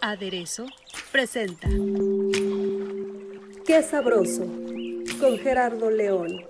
Aderezo presenta Qué sabroso con Gerardo León.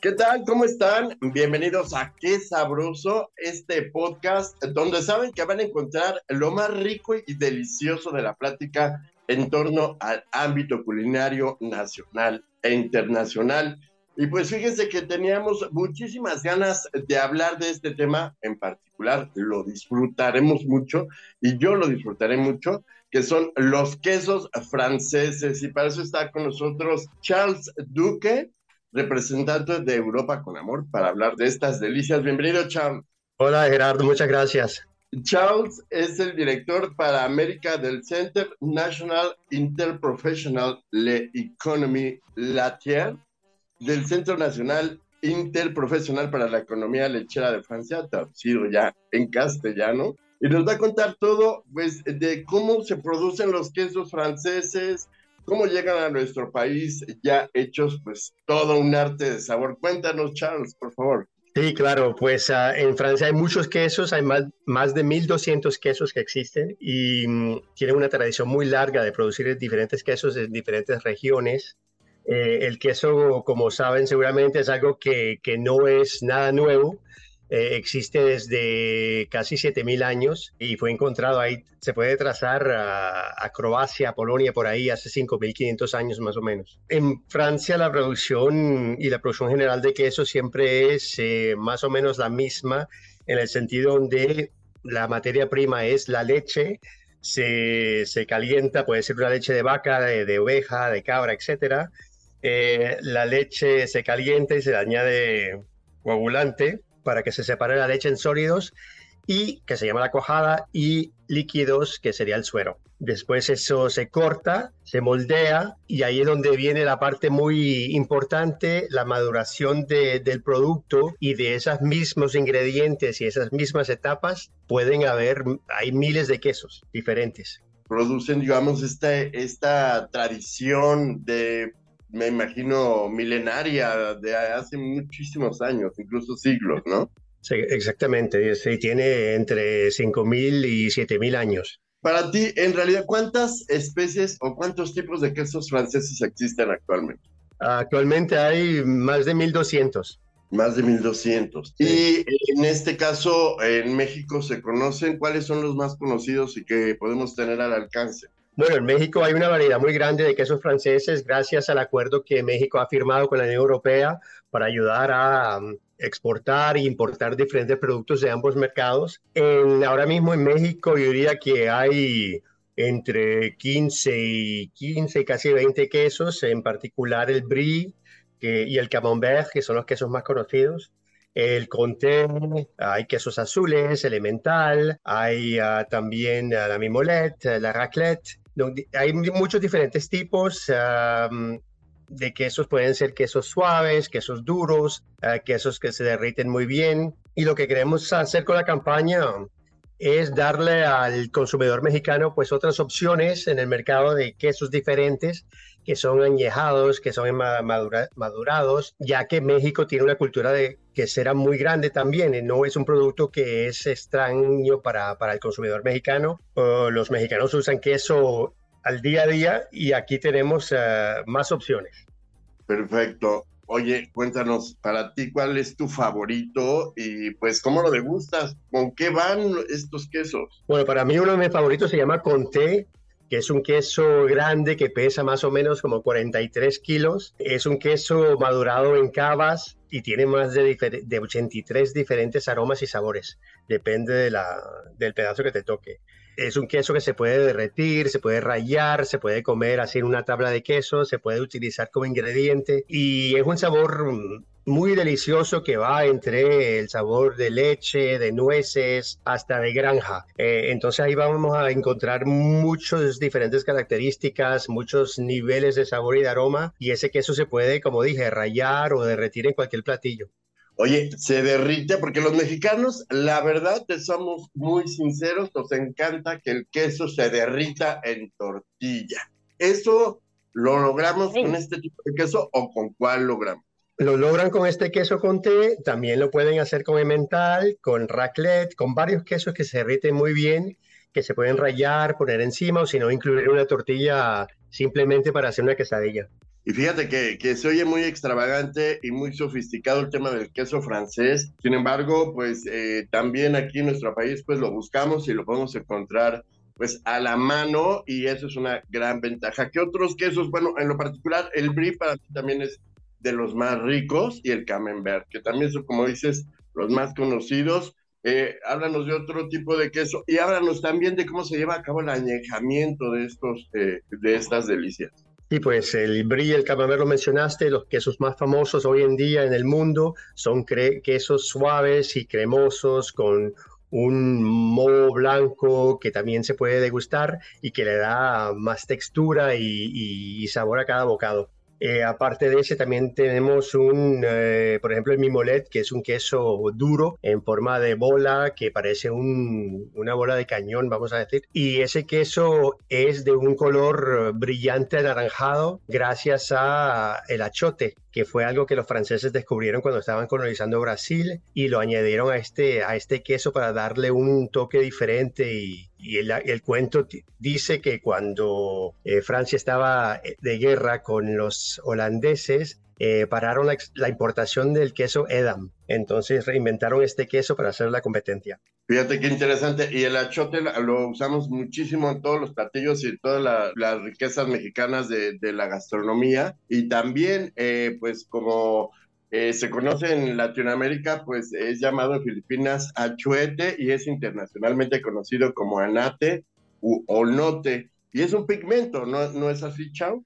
¿Qué tal? ¿Cómo están? Bienvenidos a Qué Sabroso, este podcast donde saben que van a encontrar lo más rico y delicioso de la plática en torno al ámbito culinario nacional e internacional. Y pues fíjense que teníamos muchísimas ganas de hablar de este tema en particular, lo disfrutaremos mucho y yo lo disfrutaré mucho, que son los quesos franceses. Y para eso está con nosotros Charles Duque, representante de Europa con Amor, para hablar de estas delicias. Bienvenido, Charles. Hola, Gerardo, muchas gracias. Charles es el director para América del Center National Interprofessional Le Economy Latier del Centro Nacional Interprofesional para la Economía Lechera de Francia, traducido ya en castellano, y nos va a contar todo pues, de cómo se producen los quesos franceses, cómo llegan a nuestro país ya hechos, pues todo un arte de sabor. Cuéntanos, Charles, por favor. Sí, claro, pues uh, en Francia hay muchos quesos, hay más, más de 1.200 quesos que existen y um, tienen una tradición muy larga de producir diferentes quesos en diferentes regiones. Eh, el queso, como saben seguramente, es algo que, que no es nada nuevo. Eh, existe desde casi 7.000 años y fue encontrado ahí, se puede trazar a, a Croacia, a Polonia, por ahí hace 5.500 años más o menos. En Francia la producción y la producción general de queso siempre es eh, más o menos la misma en el sentido donde la materia prima es la leche, se, se calienta, puede ser una leche de vaca, de, de oveja, de cabra, etcétera. Eh, la leche se calienta y se le añade coagulante para que se separe la leche en sólidos y que se llama la cuajada y líquidos que sería el suero. Después eso se corta, se moldea y ahí es donde viene la parte muy importante, la maduración de, del producto y de esos mismos ingredientes y esas mismas etapas pueden haber, hay miles de quesos diferentes. Producen, digamos, esta, esta tradición de me imagino, milenaria de hace muchísimos años, incluso siglos, ¿no? Sí, exactamente. Sí, tiene entre 5.000 y 7.000 años. Para ti, en realidad, ¿cuántas especies o cuántos tipos de quesos franceses existen actualmente? Actualmente hay más de 1.200. Más de 1.200. Sí. Y en este caso, en México se conocen cuáles son los más conocidos y que podemos tener al alcance. Bueno, en México hay una variedad muy grande de quesos franceses gracias al acuerdo que México ha firmado con la Unión Europea para ayudar a um, exportar e importar diferentes productos de ambos mercados. En, ahora mismo en México yo diría que hay entre 15 y 15 y casi 20 quesos, en particular el brie que, y el camembert, que son los quesos más conocidos el Comté, hay quesos azules, elemental, hay uh, también uh, la mimolette, la raclette, hay muchos diferentes tipos um, de quesos, pueden ser quesos suaves, quesos duros, uh, quesos que se derriten muy bien. Y lo que queremos hacer con la campaña es darle al consumidor mexicano pues otras opciones en el mercado de quesos diferentes que son añejados, que son madura, madurados, ya que México tiene una cultura de que será muy grande también, y no es un producto que es extraño para, para el consumidor mexicano. Uh, los mexicanos usan queso al día a día y aquí tenemos uh, más opciones. Perfecto. Oye, cuéntanos, para ti, ¿cuál es tu favorito? Y pues, ¿cómo lo degustas? ¿Con qué van estos quesos? Bueno, para mí uno de mis favoritos se llama Conté, que es un queso grande que pesa más o menos como 43 kilos. Es un queso madurado en cavas y tiene más de, de 83 diferentes aromas y sabores. Depende de la, del pedazo que te toque. Es un queso que se puede derretir, se puede rayar, se puede comer así en una tabla de queso, se puede utilizar como ingrediente y es un sabor muy delicioso que va entre el sabor de leche, de nueces, hasta de granja. Eh, entonces ahí vamos a encontrar muchas diferentes características, muchos niveles de sabor y de aroma y ese queso se puede, como dije, rayar o derretir en cualquier platillo. Oye, se derrite porque los mexicanos, la verdad, te somos muy sinceros, nos encanta que el queso se derrita en tortilla. ¿Eso lo logramos con este tipo de queso o con cuál logramos? Lo logran con este queso con té, también lo pueden hacer con emmental, con raclette, con varios quesos que se derriten muy bien, que se pueden rayar, poner encima o si no, incluir una tortilla simplemente para hacer una quesadilla. Y fíjate que, se oye muy extravagante y muy sofisticado el tema del queso francés. Sin embargo, pues eh, también aquí en nuestro país pues lo buscamos y lo podemos encontrar pues a la mano y eso es una gran ventaja. ¿Qué otros quesos? Bueno, en lo particular el brie para mí también es de los más ricos y el camembert, que también son, como dices, los más conocidos. Eh, háblanos de otro tipo de queso y háblanos también de cómo se lleva a cabo el añejamiento de, estos, eh, de estas delicias. Sí, pues el brie y el camembert lo mencionaste, los quesos más famosos hoy en día en el mundo son quesos suaves y cremosos con un moho blanco que también se puede degustar y que le da más textura y sabor a cada bocado. Eh, aparte de ese, también tenemos un, eh, por ejemplo, el mimolet, que es un queso duro en forma de bola, que parece una bola de cañón, vamos a decir. Y ese queso es de un color brillante anaranjado gracias a el achote, que fue algo que los franceses descubrieron cuando estaban colonizando Brasil y lo añadieron a este, a este queso para darle un toque diferente y, el, cuento dice que cuando eh, Francia estaba eh, de guerra con los holandeses, eh, pararon la, importación del queso Edam. Entonces reinventaron este queso para hacer la competencia. Fíjate qué interesante. Y el achote lo usamos muchísimo en todos los platillos y todas las riquezas mexicanas de, la gastronomía. Y también, eh, pues como eh, se conoce en Latinoamérica, pues es llamado en Filipinas achuete y es internacionalmente conocido como anate u onote. Y es un pigmento, ¿no, no es así, Chao?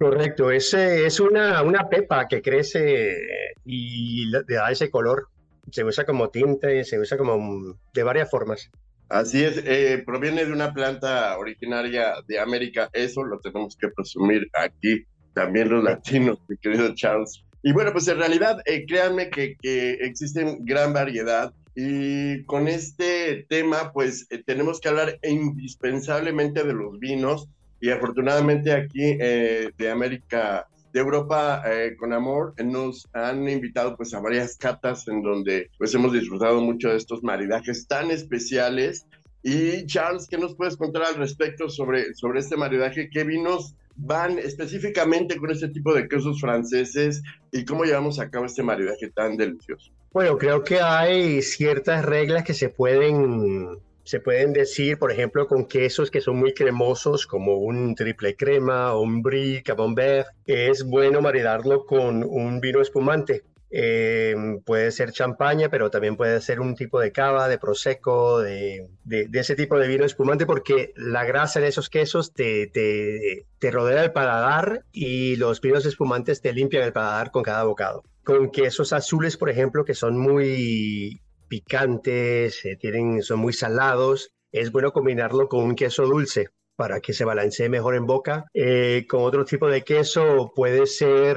Correcto, es, es una, una pepa que crece y le da ese color. Se usa como tinte, se usa como de varias formas. Así es, eh, proviene de una planta originaria de América. Eso lo tenemos que presumir aquí, también los latinos, mi querido Charles. Y bueno, pues en realidad, eh, créanme que, que existen gran variedad y con este tema, pues eh, tenemos que hablar indispensablemente de los vinos y afortunadamente aquí eh, de América, de Europa eh, con Amor, nos han invitado pues a varias catas en donde pues hemos disfrutado mucho de estos maridajes tan especiales. Y Charles, ¿qué nos puedes contar al respecto sobre, sobre este maridaje? ¿Qué vinos van específicamente con este tipo de quesos franceses y cómo llevamos a cabo este maridaje tan delicioso? Bueno, creo que hay ciertas reglas que se pueden se pueden decir, por ejemplo, con quesos que son muy cremosos, como un triple crema un brie, camembert, es bueno maridarlo con un vino espumante. Eh, puede ser champaña, pero también puede ser un tipo de cava, de prosecco, de, ese tipo de vino espumante, porque la grasa de esos quesos te, te, te rodea el paladar y los vinos espumantes te limpian el paladar con cada bocado. Con quesos azules, por ejemplo, que son muy picantes, eh, tienen, son muy salados. Es bueno combinarlo con un queso dulce para que se balancee mejor en boca. Eh, con otro tipo de queso puede ser,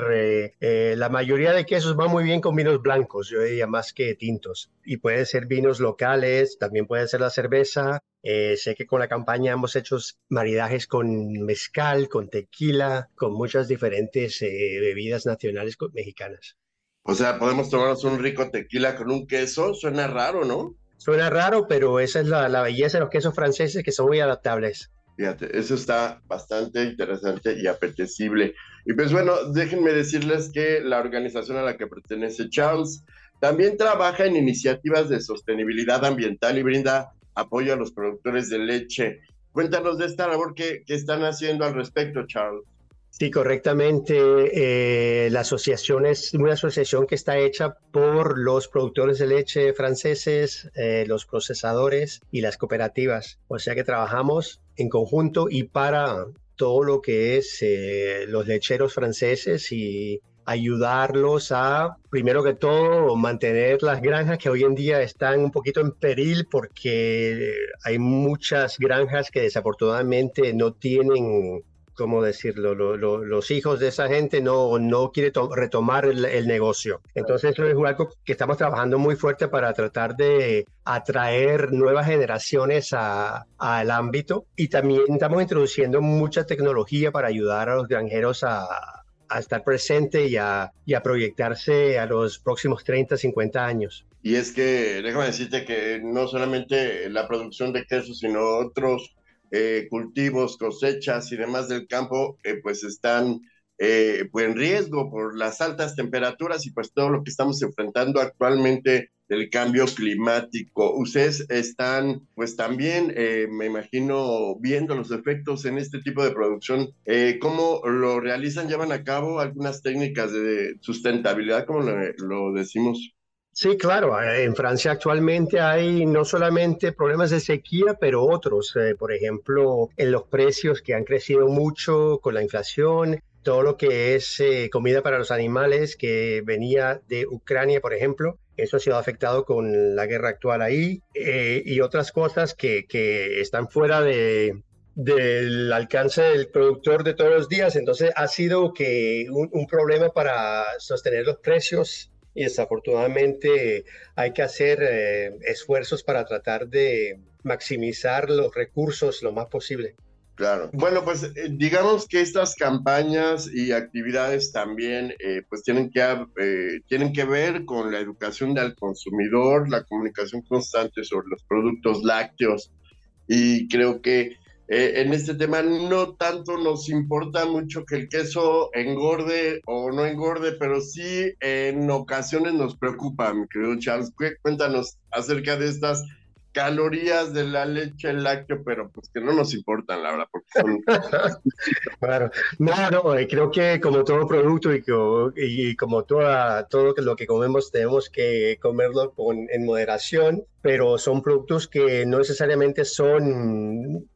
eh, la mayoría de quesos va muy bien con vinos blancos, yo diría más que tintos. Y puede ser vinos locales, también puede ser la cerveza. sé que con la campaña hemos hecho maridajes con mezcal, con tequila, con muchas diferentes bebidas nacionales mexicanas. O sea, podemos tomarnos un rico tequila con un queso. Suena raro, ¿no? Suena raro, pero esa es la, belleza de los quesos franceses que son muy adaptables. Fíjate, eso está bastante interesante y apetecible. Y pues bueno, déjenme decirles que la organización a la que pertenece Charles también trabaja en iniciativas de sostenibilidad ambiental y brinda apoyo a los productores de leche. Cuéntanos de esta labor que, que están haciendo al respecto, Charles. Sí, correctamente. Eh, la asociación es una asociación que está hecha por los productores de leche franceses, eh, los procesadores y las cooperativas. O sea que trabajamos en conjunto y para todo lo que es eh, los lecheros franceses y ayudarlos a, primero que todo, mantener las granjas que hoy en día están un poquito en peril porque hay muchas granjas que desafortunadamente no tienen ¿cómo decirlo? los hijos de esa gente no, no quieren retomar el, negocio. Entonces eso es algo que estamos trabajando muy fuerte para tratar de atraer nuevas generaciones al ámbito y también estamos introduciendo mucha tecnología para ayudar a los granjeros a, estar presente y a, y a proyectarse a los próximos 30, 50 años. Y es que, déjame decirte que no solamente la producción de queso, sino otros eh, cultivos, cosechas y demás del campo, eh, pues están eh, pues en riesgo por las altas temperaturas y pues todo lo que estamos enfrentando actualmente del cambio climático. Ustedes están pues también, me imagino, viendo los efectos en este tipo de producción. ¿Cómo lo realizan? ¿Llevan a cabo algunas técnicas de sustentabilidad, como lo decimos? Sí, claro. Eh, en Francia actualmente hay no solamente problemas de sequía, pero otros. Eh, por ejemplo, en los precios que han crecido mucho con la inflación, todo lo que es eh, comida para los animales que venía de Ucrania, por ejemplo. Eso ha sido afectado con la guerra actual ahí y otras cosas que, que están fuera de, del alcance del productor de todos los días. Entonces ha sido que un problema para sostener los precios y desafortunadamente hay que hacer eh, esfuerzos para tratar de maximizar los recursos lo más posible. Claro. Bueno, pues eh, digamos que estas campañas y actividades también eh, pues tienen que, tienen que ver con la educación del consumidor, la comunicación constante sobre los productos lácteos y creo que eh, en este tema no tanto nos importa mucho que el queso engorde o no engorde, pero sí en ocasiones nos preocupa, mi querido Charles. Cuéntanos acerca de estas calorías de la leche láctea, pero pues que no nos importan, la verdad, porque son... claro, no, no, eh, creo que como todo producto y, y como toda, todo lo que comemos tenemos que comerlo en moderación, pero son productos que no necesariamente son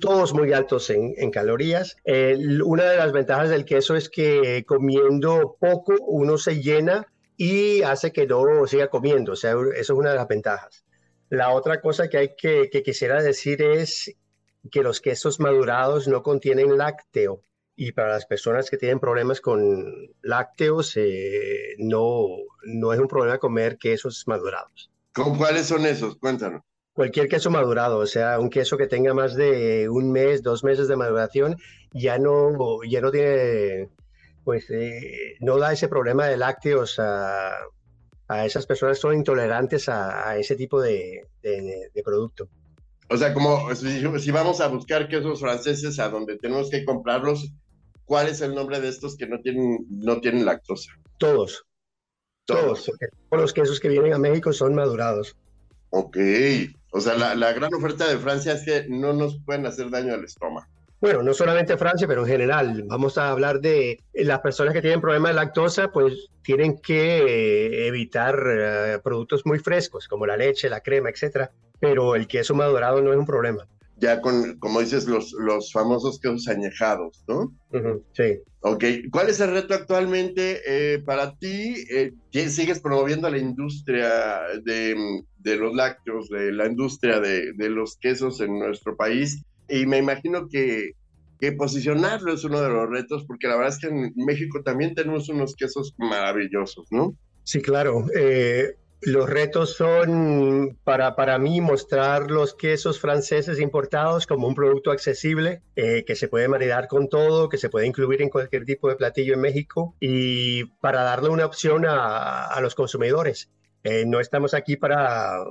todos muy altos en, calorías. una de las ventajas del queso es que comiendo poco uno se llena y hace que no siga comiendo. O sea, eso es una de las ventajas. La otra cosa que hay que, quisiera decir es que los quesos madurados no contienen lácteo. Y para las personas que tienen problemas con lácteos, eh, no, no es un problema comer quesos madurados. ¿Con cuáles son esos? Cuéntanos. Cualquier queso madurado, o sea, un queso que tenga más de un mes, dos meses de maduración, ya no, ya no tiene, pues, eh, no da ese problema de lácteos a, a esas personas que son intolerantes a, ese tipo de, de, producto. O sea, como si, vamos a buscar quesos franceses a donde tenemos que comprarlos, ¿cuál es el nombre de estos que no tienen, no tienen lactosa? Todos. Todos. Todos. los quesos que vienen a México son madurados. Ok. O sea, la, gran oferta de Francia es que no nos pueden hacer daño al estómago. Bueno, no solamente Francia, pero en general. Vamos a hablar de las personas que tienen problemas de lactosa, pues tienen que eh, evitar eh, productos muy frescos, como la leche, la crema, etcétera. Pero el queso madurado no es un problema ya con, como dices, los, los famosos quesos añejados, ¿no? sí. Ok, ¿cuál es el reto actualmente eh, para ti? Eh, ¿Sigues promoviendo la industria de, de, los lácteos, de la industria de, de, los quesos en nuestro país? Y me imagino que, que posicionarlo es uno de los retos, porque la verdad es que en México también tenemos unos quesos maravillosos, ¿no? Sí, claro. Eh, los retos son para, para mí mostrar los quesos franceses importados como un producto accesible, eh, que se puede maridar con todo, que se puede incluir en cualquier tipo de platillo en México y para darle una opción a, a los consumidores. Eh, no estamos aquí para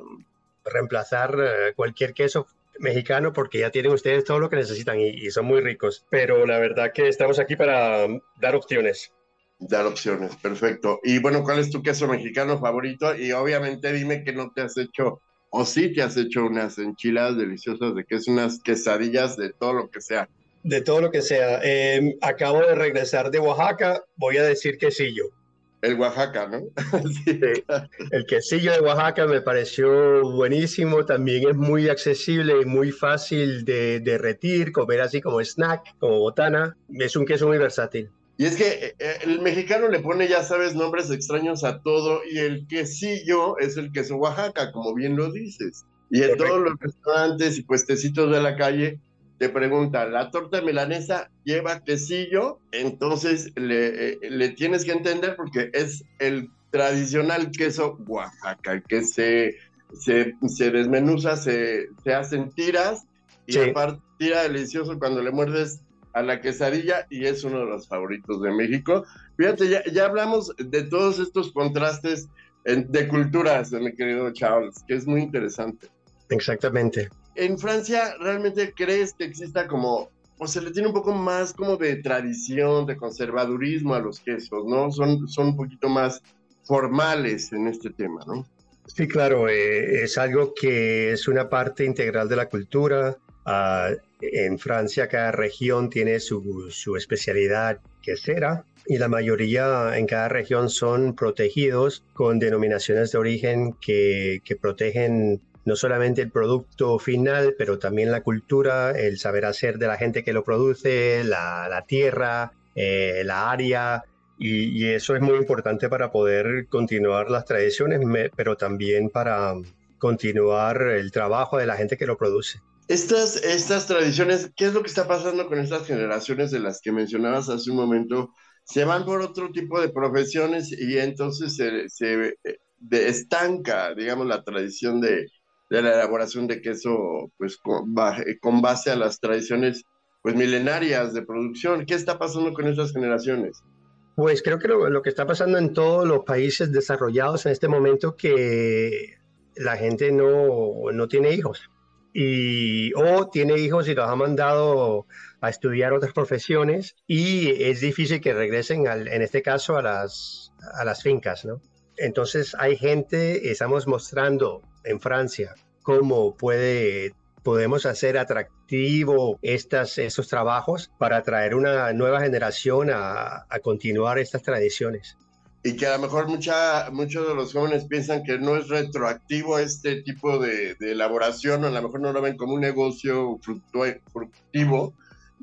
reemplazar eh, cualquier queso mexicano porque ya tienen ustedes todo lo que necesitan y, y son muy ricos, pero la verdad que estamos aquí para dar opciones dar opciones, perfecto. Y bueno, ¿cuál es tu queso mexicano favorito? Y obviamente dime que no te has hecho, o sí te has hecho unas enchiladas deliciosas de queso, unas quesadillas de todo lo que sea. De todo lo que sea. Em, acabo de regresar de Oaxaca, voy a decir quesillo. El Oaxaca, ¿no? sí. El quesillo de Oaxaca me pareció buenísimo, también es muy accesible y muy fácil de derretir, comer así como snack, como botana. Es un queso muy versátil. Y es que eh, eh, el mexicano le pone, ya sabes, nombres extraños a todo y el quesillo es el queso Oaxaca, como bien lo dices. Y en todos los restaurantes y puestecitos de la calle te preguntan, ¿la torta milanesa lleva quesillo? Entonces le, eh, le tienes que entender porque es el tradicional queso Oaxaca, que se, se, se desmenuza, se, se hacen tiras y aparte tira delicioso cuando le muerdes a la quesadilla y es uno de los favoritos de México. Fíjate, ya, ya hablamos de todos estos contrastes de culturas, mi querido Charles, que es muy interesante. Exactamente. En Francia, ¿realmente crees que exista como, o se le tiene un poco más como de tradición, de conservadurismo a los quesos, ¿no? Son, son un poquito más formales en este tema, ¿no? Sí, claro, eh, es algo que es una parte integral de la cultura. Ah, en Francia cada región tiene su, su especialidad quesera y la mayoría en cada región son protegidos con denominaciones de origen que, que protegen no solamente el producto final, pero también la cultura, el saber hacer de la gente que lo produce, la, la tierra, eh, la área, y, y, eso es muy importante para poder continuar las tradiciones, pero también para continuar el trabajo de la gente que lo produce. Estas, estas tradiciones, ¿qué es lo que está pasando con estas generaciones de las que mencionabas hace un momento? Se van por otro tipo de profesiones y entonces se, se eh, estanca, digamos, la tradición de, de, la elaboración de queso, pues con, con, base a las tradiciones pues milenarias de producción. ¿Qué está pasando con estas generaciones? Pues creo que lo, lo que está pasando en todos los países desarrollados en este momento que la gente no, no tiene hijos y o tiene hijos y los ha mandado a estudiar otras profesiones y es difícil que regresen al, en este caso a las, a las fincas, ¿no? Entonces hay gente, estamos mostrando en Francia cómo puede podemos hacer atractivo estas, estos trabajos para atraer una nueva generación a, a continuar estas tradiciones y que a lo mejor mucha, muchos de los jóvenes piensan que no es retroactivo este tipo de, de elaboración, o a lo mejor no lo ven como un negocio fructivo,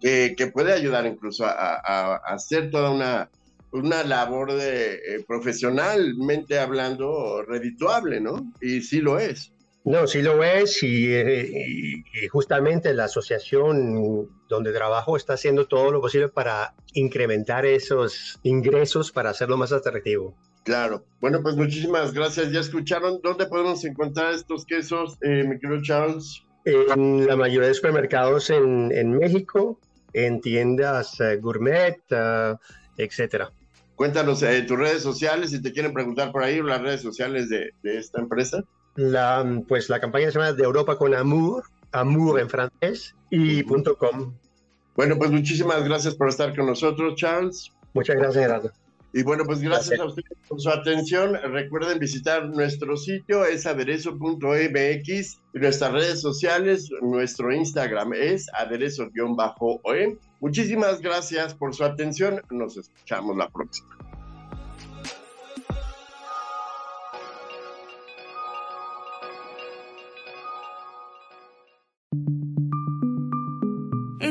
que, que puede ayudar incluso a, hacer toda una, una labor de, eh, profesionalmente hablando redituable, ¿no? Y sí lo es. No, sí lo es y, y, y, justamente la asociación donde trabajo está haciendo todo lo posible para incrementar esos ingresos para hacerlo más atractivo. Claro. Bueno, pues muchísimas gracias. Ya escucharon dónde podemos encontrar estos quesos, eh, mi querido Charles. En la mayoría de supermercados en, en México, en tiendas uh, gourmet, uh, etcétera. Cuéntanos eh, tus redes sociales si te quieren preguntar por ahí las redes sociales de, de esta empresa. La, pues la campaña se llama De Europa con Amour, Amour en francés, y punto .com. Bueno, pues muchísimas gracias por estar con nosotros, Charles. Muchas gracias, Gerardo. Y bueno, pues gracias, gracias, a ustedes por su atención. Recuerden visitar nuestro sitio, es aderezo.mx, nuestras redes sociales, nuestro Instagram es aderezo-oe. Muchísimas gracias por su atención. Nos escuchamos la próxima.